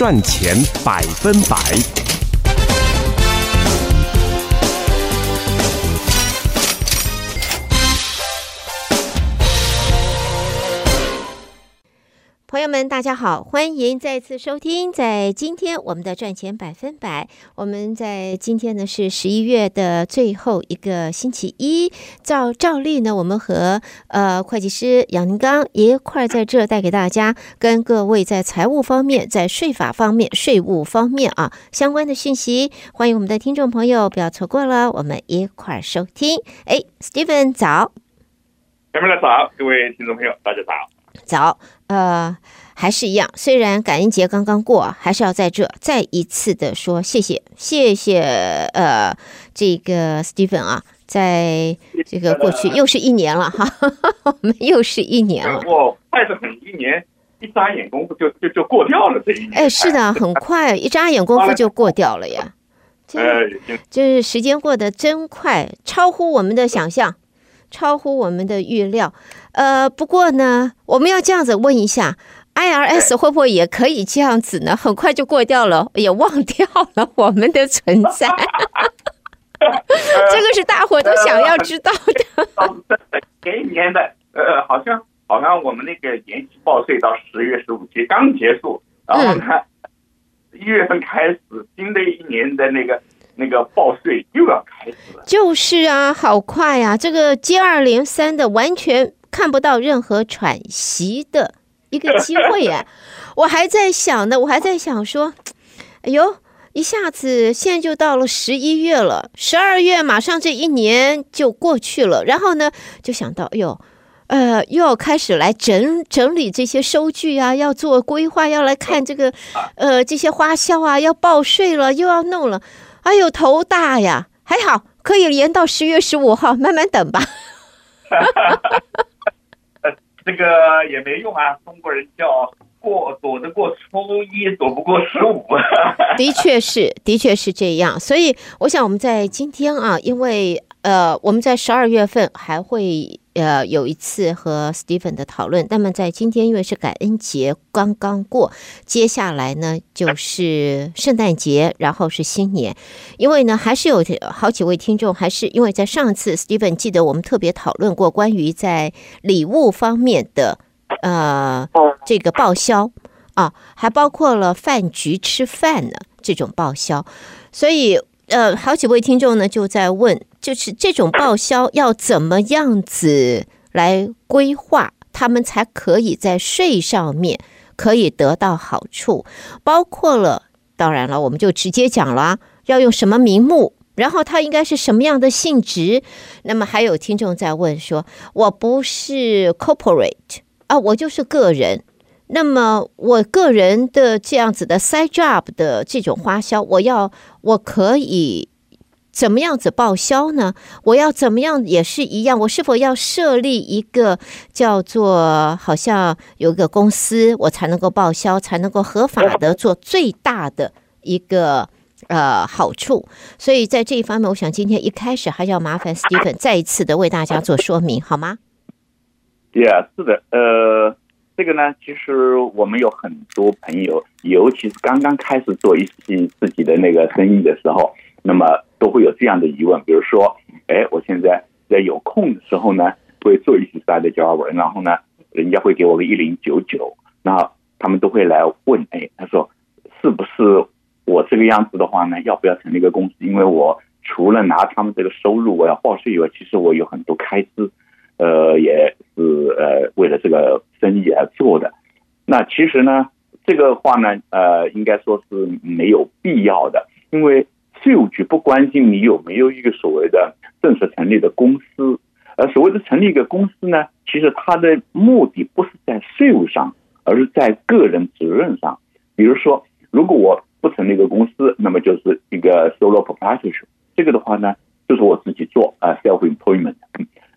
赚钱百分百。朋友们，大家好，欢迎再次收听。在今天我们的赚钱百分百，我们在今天呢是十一月的最后一个星期一。照照例呢，我们和呃会计师杨宁刚一块在这带给大家，跟各位在财务方面、在税法方面、税务方面啊相关的讯息。欢迎我们的听众朋友，不要错过了，我们一块收听。哎，Steven 早，前面的早，各位听众朋友，大家早。早，呃，还是一样。虽然感恩节刚刚过，还是要在这再一次的说谢谢，谢谢。呃，这个 Steven 啊，在这个过去又是一年了哈，我们又是一年了。我快得很，一年一眨眼功夫就就就过掉了这一年。哎，是的，很快，一眨眼功夫就过掉了呀。哎，就是时间过得真快，超乎我们的想象。超乎我们的预料，呃，不过呢，我们要这样子问一下，IRS 会不会也可以这样子呢？很快就过掉了，也忘掉了我们的存在，这个是大伙都想要知道的。前一年的，呃，好像好像我们那个延期报税到十月十五期刚结束，然后呢，一月份开始新的一年的那个。那个报税又要开始了，就是啊，好快啊！这个接二连三的，完全看不到任何喘息的一个机会耶！我还在想呢，我还在想说，哎呦，一下子现在就到了十一月了，十二月马上这一年就过去了，然后呢，就想到，哎呦，呃，又要开始来整整理这些收据啊，要做规划，要来看这个，呃，这些花销啊，要报税了，又要弄了。哎呦，头大呀！还好可以延到十月十五号，慢慢等吧。这个也没用啊，中国人叫过躲得过初一，躲不过十五。的确是，的确是这样。所以，我想我们在今天啊，因为呃，我们在十二月份还会。呃，有一次和 Steven 的讨论。那么在今天，因为是感恩节刚刚过，接下来呢就是圣诞节，然后是新年。因为呢，还是有好几位听众，还是因为在上次 Steven 记得我们特别讨论过关于在礼物方面的呃这个报销啊，还包括了饭局吃饭呢这种报销，所以呃好几位听众呢就在问。就是这种报销要怎么样子来规划，他们才可以在税上面可以得到好处，包括了，当然了，我们就直接讲了，要用什么名目，然后它应该是什么样的性质。那么还有听众在问说，我不是 corporate 啊，我就是个人，那么我个人的这样子的 side job 的这种花销，我要我可以。怎么样子报销呢？我要怎么样也是一样。我是否要设立一个叫做好像有一个公司，我才能够报销，才能够合法的做最大的一个呃好处。所以在这一方面，我想今天一开始还是要麻烦 Steven 再一次的为大家做说明，好吗？Yeah，是的，呃，这个呢，其实我们有很多朋友，尤其是刚刚开始做一些自己的那个生意的时候，那么。都会有这样的疑问，比如说，哎，我现在在有空的时候呢，会做一些 side job，然后呢，人家会给我个一零九九，那他们都会来问，哎，他说，是不是我这个样子的话呢，要不要成立一个公司？因为我除了拿他们这个收入我要报税以外，其实我有很多开支，呃，也是呃为了这个生意而做的。那其实呢，这个话呢，呃，应该说是没有必要的，因为。税务局不关心你有没有一个所谓的正式成立的公司，而所谓的成立一个公司呢，其实它的目的不是在税务上，而是在个人责任上。比如说，如果我不成立一个公司，那么就是一个 solo proprietorship，这个的话呢，就是我自己做啊，self employment。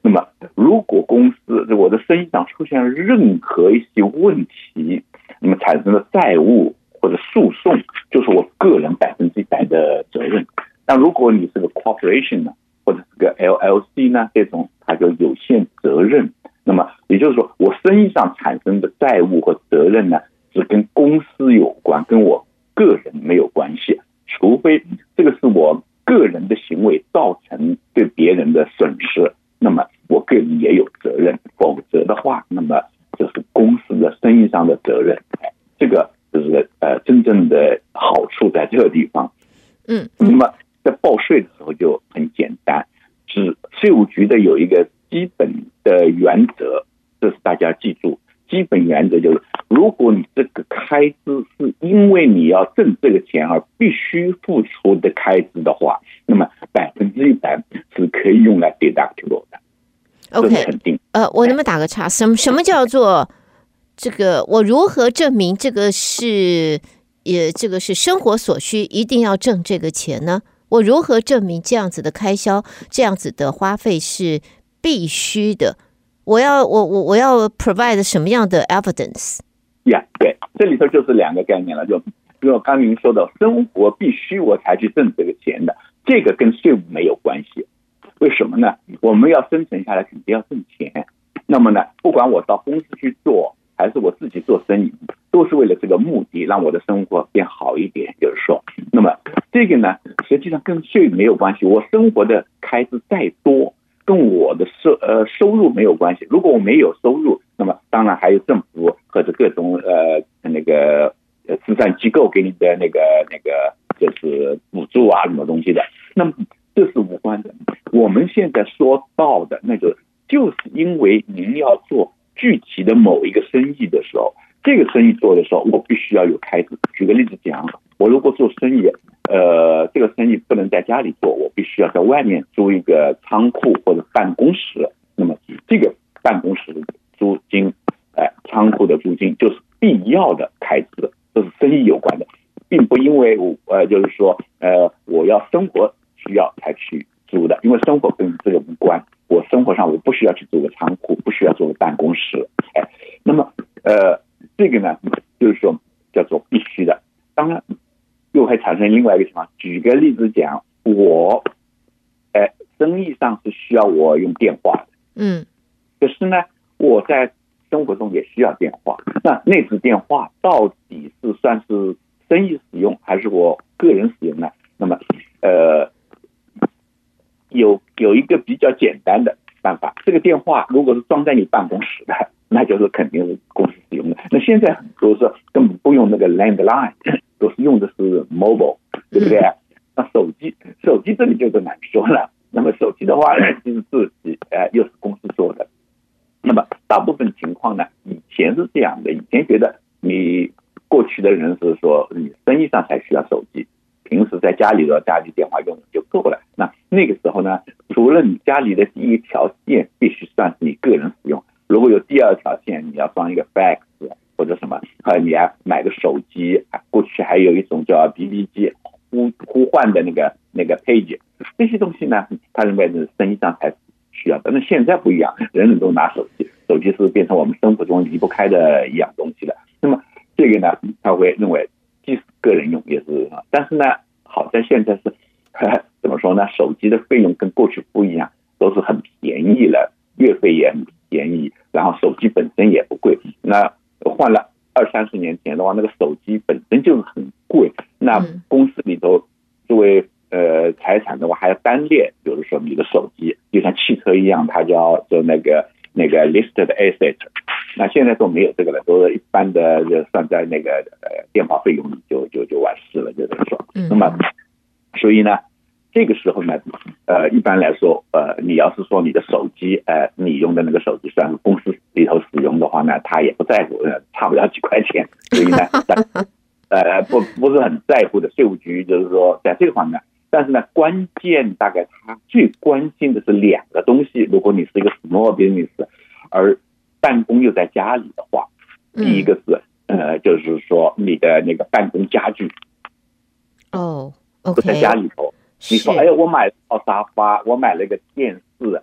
那么，如果公司我的生意上出现任何一些问题，那么产生了债务。或者诉讼就是我个人百分之一百的责任。那如果你是个 corporation 呢，或者是个 LLC 呢，这种它就有限责任。那么也就是说，我生意上产生的债务和责任呢，是跟公司有关，跟我个人没有关系，除非这个是我个人的行为造成对别人的损失，那么我个人也有责任。否则的话，那么就是公司的生意上的责任。真正的好处在这个地方。嗯，那么在报税的时候就很简单，是税务局的有一个基本的原则，这是大家记住。基本原则就是，如果你这个开支是因为你要挣这个钱而必须付出的开支的话，那么百分之一百是可以用来 deductible 的。OK，肯定。呃，我能不能打个岔？什么什么叫做这个？我如何证明这个是也这个是生活所需，一定要挣这个钱呢？我如何证明这样子的开销，这样子的花费是必须的？我要我我我要 provide 什么样的 evidence？呀，yeah, 对，这里头就是两个概念了，就比如刚您说的，生活必须我才去挣这个钱的，这个跟税务没有关系。为什么呢？我们要生存下来，肯定要挣钱。那么呢，不管我到公司去做，还是我自己做生意，都是为了这个目的，让我的生活变好一点。就是说，那么这个呢，实际上跟税没有关系。我生活的开支再多。跟我的收呃收入没有关系。如果我没有收入，那么当然还有政府或者各种呃那个呃慈善机构给你的那个那个就是补助啊什么东西的。那么这是无关的。我们现在说到的那个，就是因为您要做具体的某一个生意的时候，这个生意做的时候，我必须要有开支。举个例子讲，我如果做生意。呃，这个生意不能在家里做，我必须要在外面租一个仓库或者办公室。那么，这个办公室的租金，哎，仓库的租金就是必要的开支，都是生意有关的，并不因为我呃，就是说呃，我要生活需要才去租的，因为生活跟这个无关。我生活上我不需要去租个仓库，需要做个办公室。哎，那么呃，这个呢，就是说叫做必须的，当然。又会产生另外一个情况。举个例子讲，我，哎，生意上是需要我用电话的，嗯，可是呢，我在生活中也需要电话。那那支电话到底是算是生意使用还是我个人使用呢？那么，呃，有有一个比较简单的办法，这个电话如果是装在你办公室的，那就是肯定是公司使用的。那现在很多是根本不用那个 landline。都是用的是 mobile，对不对？那手机，手机这里就更难说了。那么手机的话呢，就是自己，呃，又是公司做的。那么大部分情况呢，以前是这样的，以前觉得你过去的人是说，你生意上才需要手机，平时在家里的家里电话用就够了。那那个时候呢，除了你家里的第一条线必须算是你个人使用，如果有第二条线，你要装一个 fax。或者什么啊？你还买个手机？过去还有一种叫 BB 机，呼呼唤的那个那个 page，这些东西呢，他认为是生意上才需要的。那现在不一样，人人都拿手机，手机是变成我们生活中离不开的一样东西了。那么这个呢，他会认为既是个人用也是。但是呢，好在现在是 怎么说呢？手机的费用跟过去不一样，都是很便宜了，月费也很便宜，然后手机本身也不贵。那换了二三十年前的话，那个手机本身就是很贵。那公司里头作为呃财产的话，还要单列，比如说你的手机就像汽车一样，它叫做那个那个 listed asset。那现在都没有这个了，都是一般的就算在那个呃电话费用里就就就完事了，就是说。那么，所以呢。这个时候呢，呃，一般来说，呃，你要是说你的手机，呃，你用的那个手机算公司里头使用的话呢，他也不在乎，呃，差不了几块钱，所以呢，呃，不不是很在乎的。税务局就是说，在这个方面，但是呢，关键大概他最关心的是两个东西。如果你是一个 small business，而办公又在家里的话，第一个是，呃，就是说你的那个办公家具，哦，不在家里头。你说，哎，我买了套沙发，我买了个电视，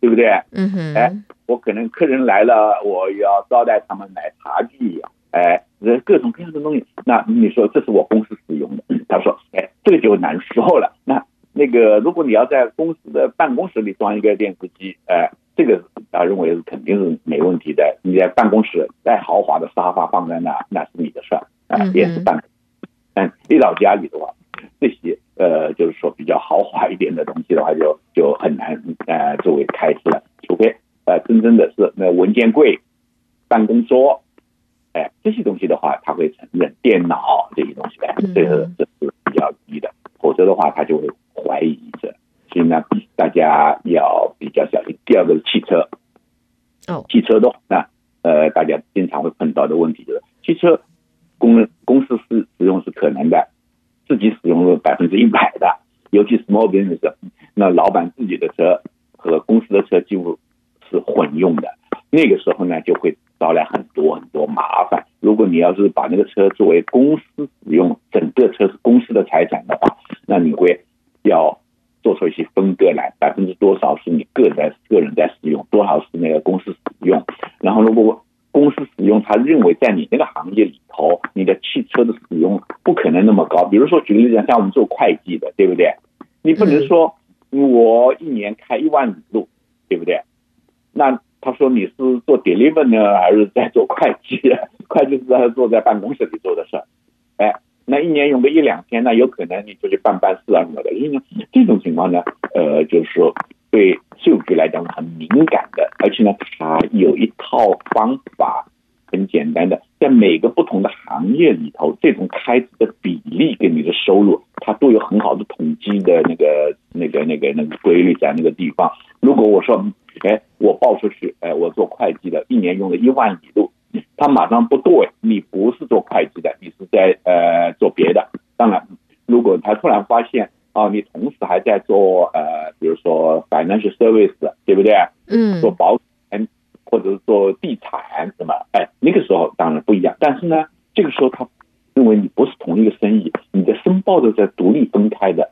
对不对？嗯哼。哎，我可能客人来了，我要招待他们买茶具，哎，各种各样的东西。那你说这是我公司使用的？他说，哎，这个就难说了。那那个，如果你要在公司的办公室里装一个电视机，哎，这个他认为是肯定是没问题的。你在办公室再豪华的沙发放在那，那是你的事儿，啊，也是办公。嗯，一到家里的话，这些呃，就是说比较豪华一点的东西的话就，就就很难呃作为开支了，除非呃真正的是那文件柜、办公桌，哎、呃，这些东西的话，他会承认电脑这些东西的，这个这是比较低的，否则的话他就会怀疑着。所以呢，大家要比较小心。第二个是汽车，哦，汽车的话，那呃，大家经常会碰到的问题就是汽车。公公司是使用是可能的，自己使用了百分之一百的，尤其 small business，那老板自己的车和公司的车几乎是混用的，那个时候呢就会招来很多很多麻烦。如果你要是把那个车作为公司使用，整个车是公司的财产的话，那你会要做出一些分割来，百分之多少是你个人个人在使用，多少是那个公司使用，然后如果我。公司使用，他认为在你那个行业里头，你的汽车的使用不可能那么高。比如说，举个例子，像我们做会计的，对不对？你不能说我一年开一万里路，对不对？那他说你是做 deliver 呢，还是在做会计？会计是在坐在办公室里做的事儿。哎，那一年用个一两天，那有可能你出去办办事啊什么的。因为这种情况呢，呃，就是说。对税务局来讲很敏感的，而且呢，它有一套方法，很简单的，在每个不同的行业里头，这种开支的比例跟你的收入，它都有很好的统计的那个、那个、那个、那个规律在那个地方。如果我说，哎，我报出去，哎，我做会计的，一年用了一万里路，他马上不对，你不是做会计的，你是在呃做别的。当然，如果他突然发现。哦，你同时还在做呃，比如说 financial service，对不对？嗯，做保险或者是做地产什么？哎，那个时候当然不一样。但是呢，这个时候他认为你不是同一个生意，你的申报都在独立分开的。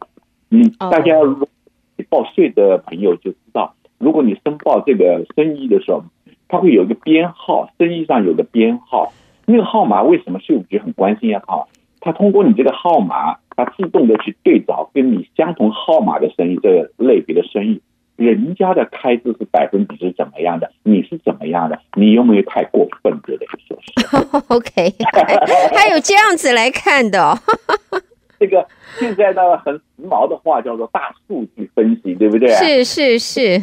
你大家如果你报税的朋友就知道，如果你申报这个生意的时候，它会有一个编号，生意上有个编号，那个号码为什么税务局很关心呀？哈，他通过你这个号码。它自动的去对找跟你相同号码的生意，这个类别的生意，人家的开支是百分比是怎么样的？你是怎么样的？你有没有太过分之类的说是？OK，还有这样子来看的哦。这个现在呢很时髦的话叫做大数据分析，对不对？是是是。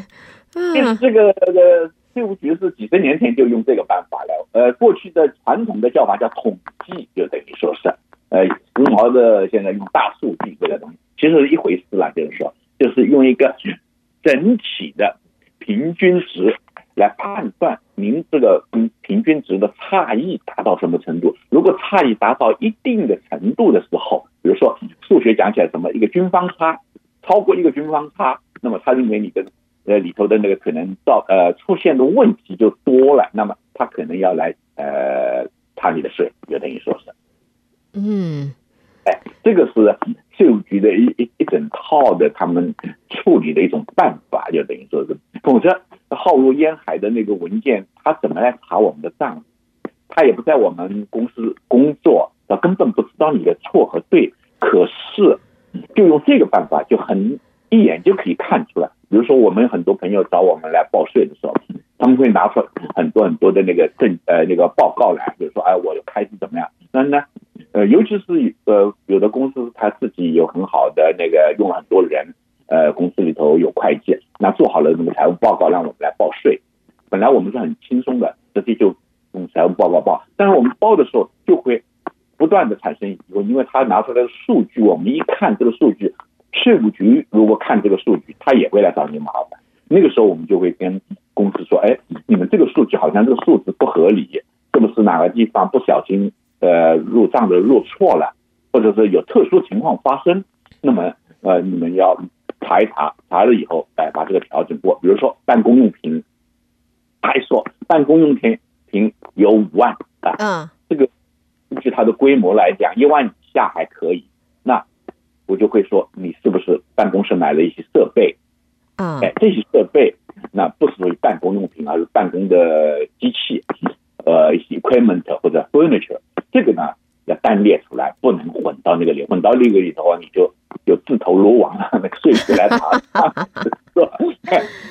就是这个呃，税务局是几十年前就用这个办法了。呃，过去的传统的叫法叫统计，就等于说是。呃，时髦的现在用大数据这个东西，其实是一回事啦。就是说，就是用一个整体的平均值来判断您这个跟平均值的差异达到什么程度。如果差异达到一定的程度的时候，比如说数学讲起来什么一个均方差，超过一个均方差，那么他认为你的呃里头的那个可能到呃出现的问题就多了，那么他可能要来呃查你的税，就等于说是。嗯，哎，这个是税务局的一一一整套的他们处理的一种办法，就等于说是，否则浩如烟海的那个文件，他怎么来查我们的账？他也不在我们公司工作，他根本不知道你的错和对。可是，就用这个办法，就很一眼就可以看出来。比如说，我们很多朋友找我们来报税的时候，他们会拿出很多很多的那个证呃那个报告来，比如说，哎，我开支怎么样？那那？呃，尤其是呃，有的公司他自己有很好的那个用了很多人，呃，公司里头有会计，那做好了那个财务报告，让我们来报税。本来我们是很轻松的，直接就用财务报告报。但是我们报的时候就会不断的产生疑问，因为他拿出来的数据，我们一看这个数据，税务局如果看这个数据，他也会来找你麻烦。那个时候我们就会跟公司说，哎，你们这个数据好像这个数字不合理，是不是哪个地方不小心？呃，入账的入错了，或者是有特殊情况发生，那么呃，你们要查一查，查了以后，哎，把这个调整过。比如说办公用品，还说办公用品品有五万啊，嗯，这个根据它的规模来讲，一万以下还可以，那我就会说，你是不是办公室买了一些设备？嗯，哎，这些设备那不属于办公用品，而是办公的机器，呃，一些 equipment 或者 furniture。这个呢要单列出来，不能混到那个里，混到那个里头，你就就自投罗网了。那个税局来查，是吧？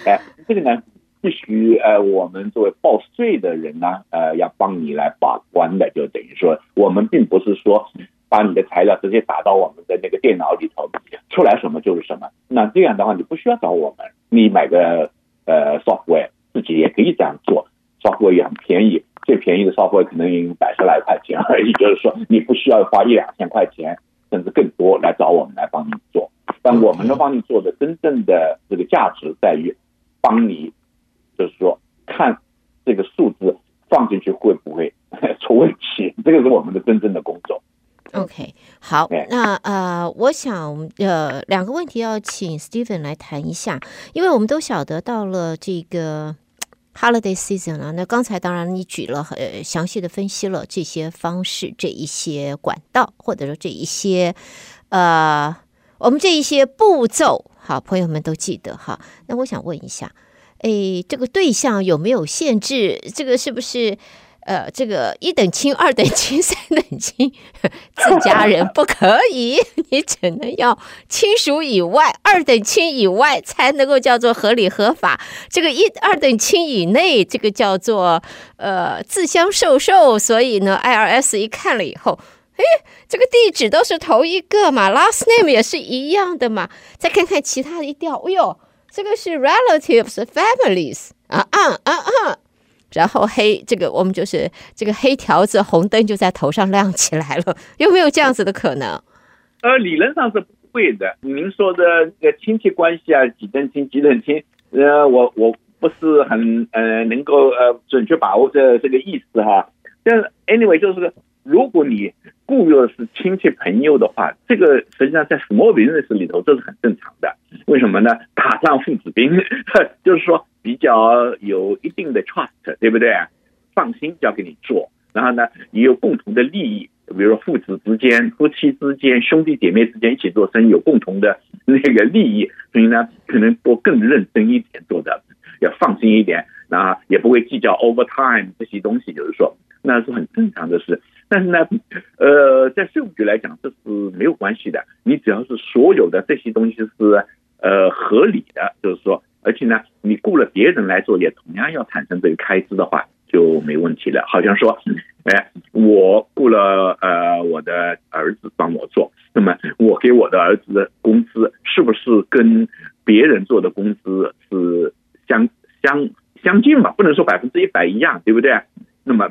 哎，这个呢必须呃，我们作为报税的人呢，呃，要帮你来把关的，就等于说，我们并不是说把你的材料直接打到我们的那个电脑里头，出来什么就是什么。那这样的话，你不需要找我们，你买个呃 software 自己也可以这样做，software 也很便宜，最便宜的 software 可能百十来块钱而已，就是说你不需要花一两千块钱，甚至更多来找我们来帮你做。但我们能帮你做的真正的这个价值在于帮你，就是说看这个数字放进去会不会 出问题，这个是我们的真正的工作。OK，好，那呃，我想呃，两个问题要请 Stephen 来谈一下，因为我们都晓得到了这个 Holiday Season 啊，那刚才当然你举了很详细的分析了这些方式、这一些管道，或者说这一些呃，我们这一些步骤，好，朋友们都记得哈。那我想问一下，诶，这个对象有没有限制？这个是不是？呃，这个一等亲、二等亲、三等亲，自家人不可以，你只能要亲属以外、二等亲以外才能够叫做合理合法。这个一、二等亲以内，这个叫做呃自相授受。所以呢，IRS 一看了以后，哎，这个地址都是同一个嘛，last name 也是一样的嘛。再看看其他的一调，哎呦，这个是 relatives families 啊啊啊啊！然后黑这个我们就是这个黑条子红灯就在头上亮起来了，有没有这样子的可能？呃，理论上是不会的。您说的这个亲戚关系啊，几等亲几等亲，呃，我我不是很呃能够呃准确把握这这个意思哈。但 anyway 就是如果你雇佣的是亲戚朋友的话，这个实际上在 small business 里头这是很正常的。为什么呢？打仗父子兵，就是说。比较有一定的 trust，对不对？放心交给你做，然后呢，也有共同的利益，比如说父子之间、夫妻之间、兄弟姐妹之间一起做生意，有共同的那个利益，所以呢，可能多更认真一点做的，要放心一点，然后，也不会计较 overtime 这些东西，就是说，那是很正常的事。但是呢，呃，在税务局来讲，这是没有关系的，你只要是所有的这些东西是呃合理的，就是说。而且呢，你雇了别人来做，也同样要产生这个开支的话，就没问题了。好像说，哎，我雇了呃我的儿子帮我做，那么我给我的儿子的工资是不是跟别人做的工资是相相相近嘛？不能说百分之一百一样，对不对？那么，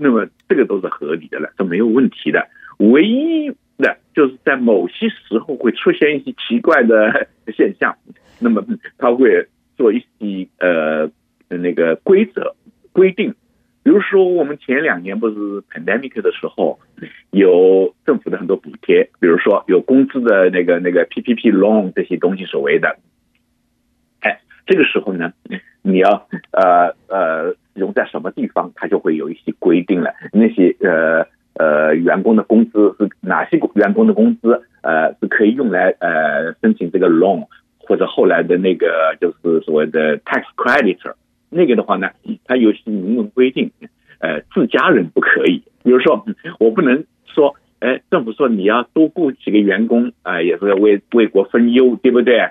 那么这个都是合理的了，这没有问题的。唯一的就是在某些时候会出现一些奇怪的现象。那么他会做一些呃那个规则规定，比如说我们前两年不是 pandemic 的时候，有政府的很多补贴，比如说有工资的那个那个 PPP loan 这些东西所谓的，这个时候呢，你要呃呃用在什么地方，它就会有一些规定了。那些呃呃员工的工资是哪些员工的工资呃是可以用来呃申请这个 loan。或者后来的那个就是所谓的 tax creditor，那个的话呢，它有些明文规定，呃，自家人不可以。比如说，我不能说，哎，政府说你要多雇几个员工啊、也是为为国分忧，对不对？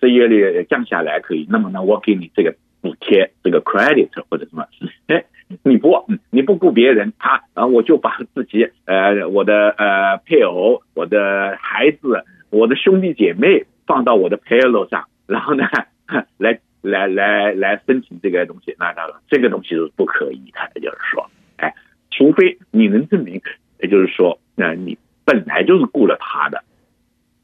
失业率降下来可以，那么呢，我给你这个补贴，这个 credit 或者什么，哎，你不你不雇别人，他然后我就把自己呃我的呃配偶、我的孩子、我的兄弟姐妹。放到我的 paylo 上，然后呢，来来来来申请这个东西，那当然这个东西是不可以的，就是说，哎，除非你能证明，也就是说，那你本来就是雇了他的，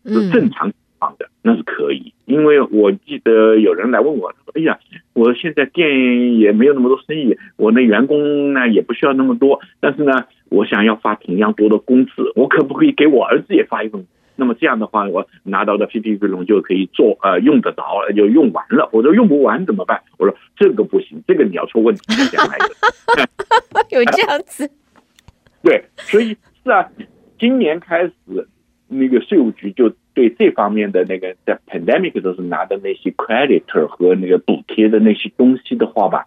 是正常情况的，那是可以。因为我记得有人来问我，说：“哎呀，我现在店也没有那么多生意，我的员工呢也不需要那么多，但是呢，我想要发同样多的工资，我可不可以给我儿子也发一份？”那么这样的话，我拿到的 PPP loan 就可以做呃用得着，就用完了。我说用不完怎么办？我说这个不行，这个你要出问题。有这样子？对，所以是啊，今年开始那个税务局就对这方面的那个在 pandemic 都是拿的那些 creditor 和那个补贴的那些东西的话吧，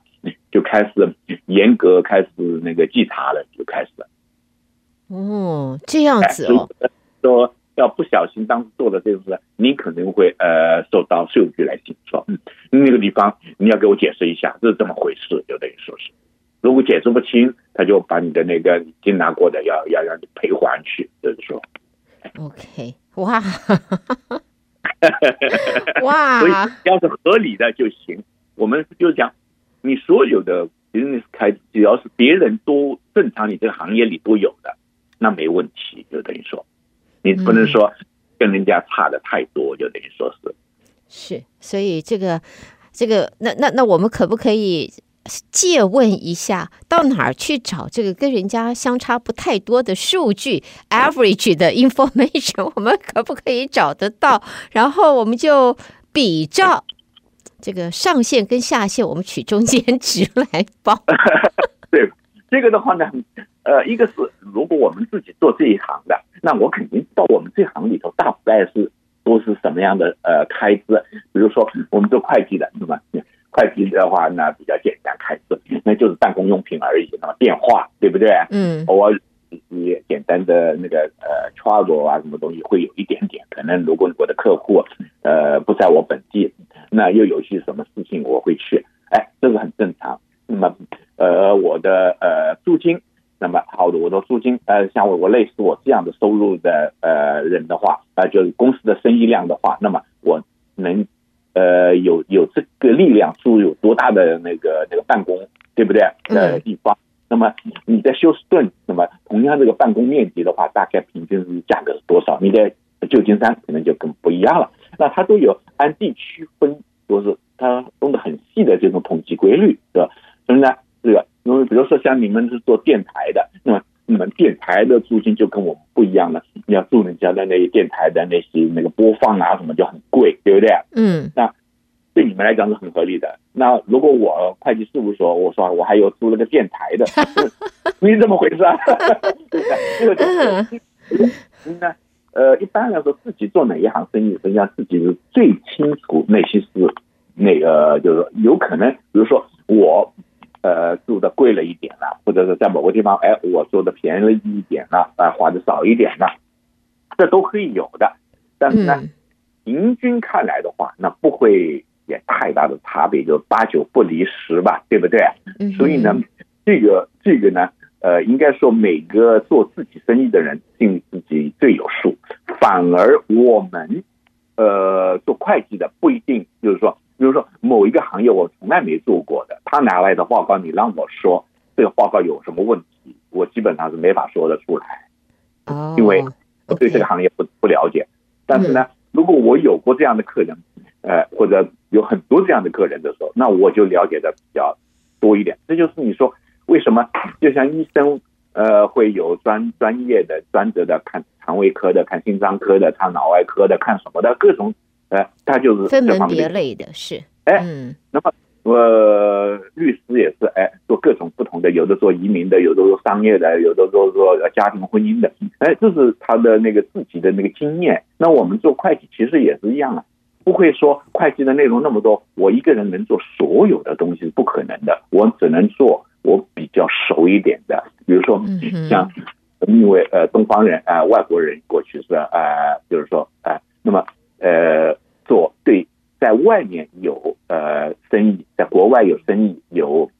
就开始严格开始那个稽查了，就开始了。哦，这样子哦。说。要不小心当时做的这个事，你可能会呃受到税务局来警说，嗯，那个地方你要给我解释一下，这是怎么回事？就等于说是，如果解释不清，他就把你的那个已经拿过的要要让你赔还去，就是说。OK，哇，哇，所以要是合理的就行。我们就是讲，你所有的 business 开，只要是别人都正常，你这个行业里都有的，那没问题。就等于说，你不能说跟人家差的太多，就等于说是。是，所以这个，这个，那那那我们可不可以？借问一下，到哪儿去找这个跟人家相差不太多的数据，average 的 information，我们可不可以找得到？然后我们就比照这个上限跟下限，我们取中间值来报。对，这个的话呢，呃，一个是如果我们自己做这一行的，那我肯定到我们这行里头，大概是都是什么样的呃开支？比如说我们做会计的，是吧？会计的话，那比较简，那就是办公用品而已。那么电话，对不对？嗯，偶尔一些简单的那个呃 travel 啊，什么东西会有一点点。可能如果我的客户呃不在我本地，那又有些什么事情我会去，哎，这个很正常。那么呃我的呃租金，那么好的，我的租金呃像我我类似我这样的收入的呃人的话，啊、呃，就是公司的生意量的话，那么我能。呃，有有这个力量，住有多大的那个那个办公，对不对？呃，地方。那么你在休斯顿，那么同样这个办公面积的话，大概平均是价格是多少？你在旧金山可能就更不一样了。那它都有按地区分，都是它弄得很细的这种统计规律，对吧？所以呢，这个因为比如说像你们是做电台的，那么。你们电台的租金就跟我们不一样了，你要住人家的那些电台的那些那个播放啊什么就很贵，对不对？嗯，那对你们来讲是很合理的。那如果我会计事务所，我说我还有租了个电台的，你怎么回事啊？对不对？这个就是，那呃，一般来说，自己做哪一行生意，实际上自己是最清楚哪些是那个，就是说有可能，比如说我。呃，住的贵了一点了，或者是在某个地方，哎，我住的便宜了一点了，啊，花的少一点了，这都可以有的。但是呢，平均看来的话，那不会有太大的差别，就八九不离十吧，对不对？所以呢，这个这个呢，呃，应该说每个做自己生意的人心里自己最有数，反而我们呃做会计的不一定，就是说。比如说某一个行业我从来没做过的，他拿来的报告，你让我说这个报告有什么问题，我基本上是没法说得出来，因为我对这个行业不不了解。但是呢，如果我有过这样的客人，呃，或者有很多这样的个人的时候，那我就了解的比较多一点。这就是你说为什么，就像医生，呃，会有专专业的、专责的看肠胃科的、看心脏科的、看脑外科的、看什么的各种。呃，他就是分门别类的，是哎，那么呃，律师也是哎，做各种不同的，有的做移民的，有的做商业的，有的做做家庭婚姻的，哎，这是他的那个自己的那个经验。那我们做会计其实也是一样啊，不会说会计的内容那么多，我一个人能做所有的东西是不可能的，我只能做我比较熟一点的，比如说像因为呃东方人啊、呃，外国人过去是啊、呃，就是说啊、呃，那么。呃，做对，在外面有呃生意，在国外有生意，有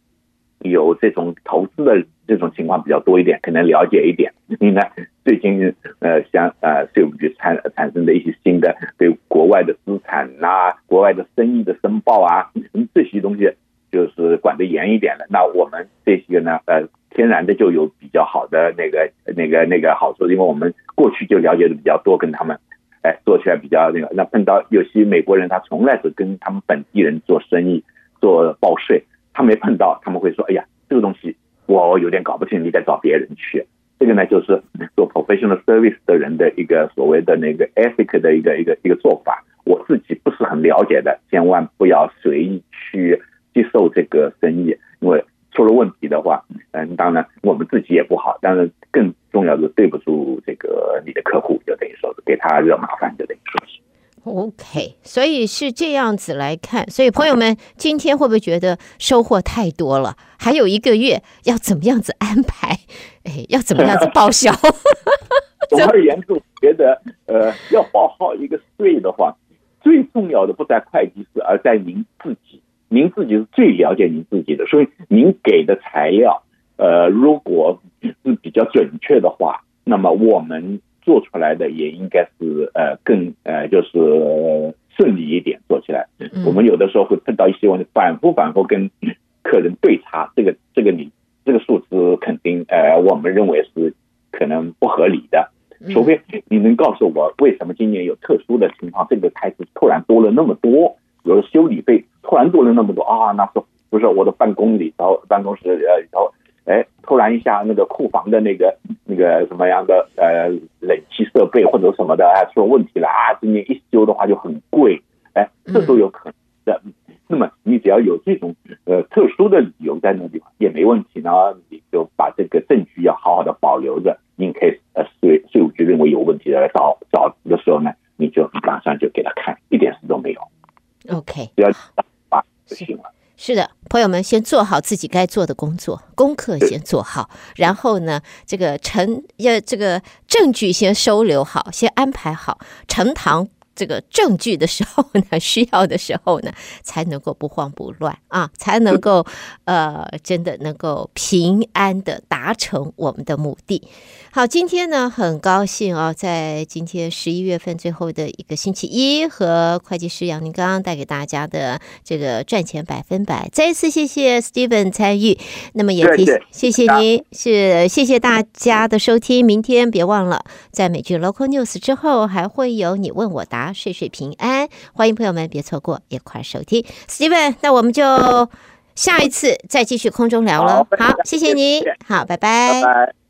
有这种投资的这种情况比较多一点，可能了解一点。你呢，最近呃，像呃税务局产产生的一些新的对国外的资产呐、国外的生意的申报啊，这些东西就是管得严一点的。那我们这些呢，呃，天然的就有比较好的那个那个那个好处，因为我们过去就了解的比较多，跟他们。哎，做起来比较那个，那碰到有些美国人，他从来是跟他们本地人做生意，做报税，他没碰到，他们会说：“哎呀，这个东西我有点搞不清，你得找别人去。”这个呢，就是做 professional service 的人的一个所谓的那个 ethic 的一个一个一个做法。我自己不是很了解的，千万不要随意去接受这个生意，因为。出了问题的话，嗯，当然我们自己也不好，但是更重要的是对不住这个你的客户，就等于说是给他惹麻烦，就等于说是。OK，所以是这样子来看，所以朋友们今天会不会觉得收获太多了？还有一个月要怎么样子安排？哎，要怎么样子报销？总而言之，我觉得呃，要报好一个税的话，最重要的不在会计师，而在您自己。您自己是最了解您自己的，所以您给的材料，呃，如果是比较准确的话，那么我们做出来的也应该是呃更呃就是顺利一点做起来。我们有的时候会碰到一些问题，反复反复跟 客人对查，这个这个你这个数字肯定呃我们认为是可能不合理的。除非你能告诉我为什么今年有特殊的情况，这个开支突然多了那么多，比如修理费突然多了那么多啊，那是不是我的办公里头办公室呃里头，哎，突然一下那个库房的那个那个什么样的呃冷气设备或者什么的啊出了问题了啊，今年一修的话就很贵，哎，这都有可能的。那么你只要有这种呃特殊的理由在那地方也没问题呢，你就把这个证据要好好的保留着。您可以呃税税务局认为有问题的来找找的时候呢，你就马上就给他看，一点事都没有。OK，只要把就行了。是的，朋友们先做好自己该做的工作，功课先做好，然后呢，这个呈要这个证据先收留好，先安排好呈堂。这个证据的时候呢，需要的时候呢，才能够不慌不乱啊，才能够呃，真的能够平安的达成我们的目的。好，今天呢，很高兴啊，在今天十一月份最后的一个星期一，和会计师杨宁刚带给大家的这个赚钱百分百，再一次谢谢 Steven 参与，那么也提谢谢您，是谢谢大家的收听，明天别忘了在美剧 Local News 之后，还会有你问我答。岁岁平安，欢迎朋友们别错过，一块收听。Steven，那我们就下一次再继续空中聊了。好，谢谢您，好，拜拜。拜拜。